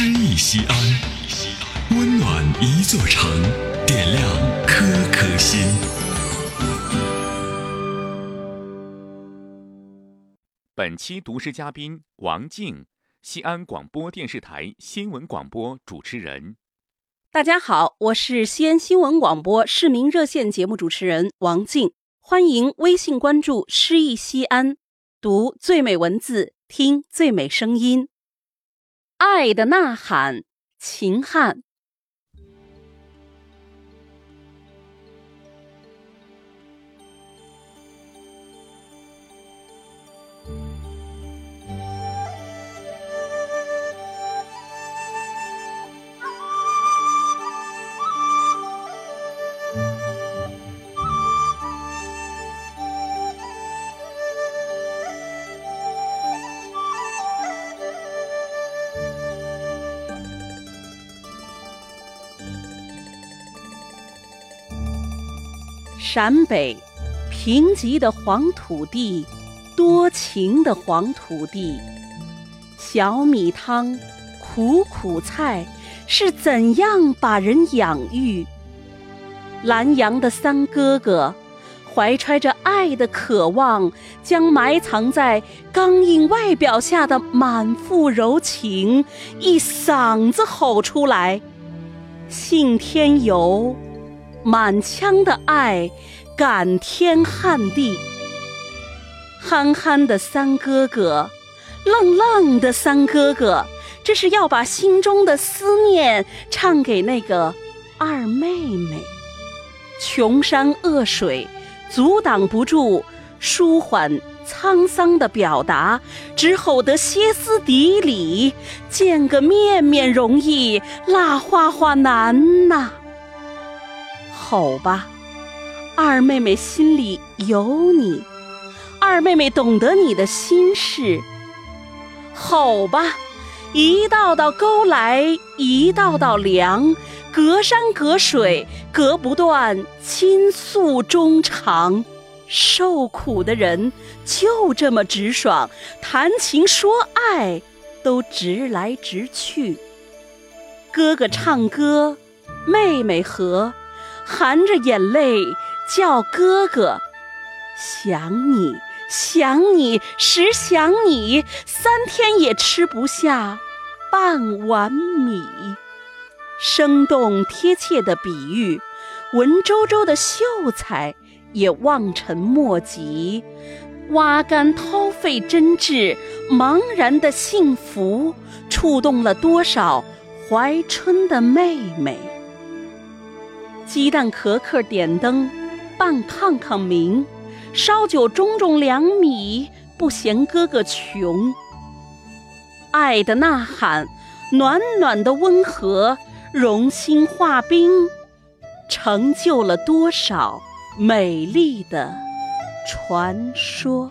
诗意西安，温暖一座城，点亮颗颗心。本期读诗嘉宾王静，西安广播电视台新闻广播主持人。大家好，我是西安新闻广播市民热线节目主持人王静，欢迎微信关注“诗意西安”，读最美文字，听最美声音。爱的呐喊，秦汉。陕北，贫瘠的黄土地，多情的黄土地。小米汤，苦苦菜，是怎样把人养育？南阳的三哥哥，怀揣着爱的渴望，将埋藏在刚硬外表下的满腹柔情，一嗓子吼出来：信天游。满腔的爱，感天撼地。憨憨的三哥哥，愣愣的三哥哥，这是要把心中的思念唱给那个二妹妹。穷山恶水，阻挡不住舒缓沧桑的表达，只吼得歇斯底里。见个面面容易，蜡花花难呐。吼吧，二妹妹心里有你，二妹妹懂得你的心事。吼吧，一道道沟来一道道梁，隔山隔水隔不断倾诉衷肠。受苦的人就这么直爽，谈情说爱都直来直去。哥哥唱歌，妹妹和。含着眼泪叫哥哥，想你想你实想你，三天也吃不下半碗米。生动贴切的比喻，文绉绉的秀才也望尘莫及。挖干掏肺真挚，茫然的幸福，触动了多少怀春的妹妹。鸡蛋壳壳点灯，半炕炕明；烧酒盅盅两米，不嫌哥哥穷。爱的呐喊，暖暖的温和，融心化冰，成就了多少美丽的传说。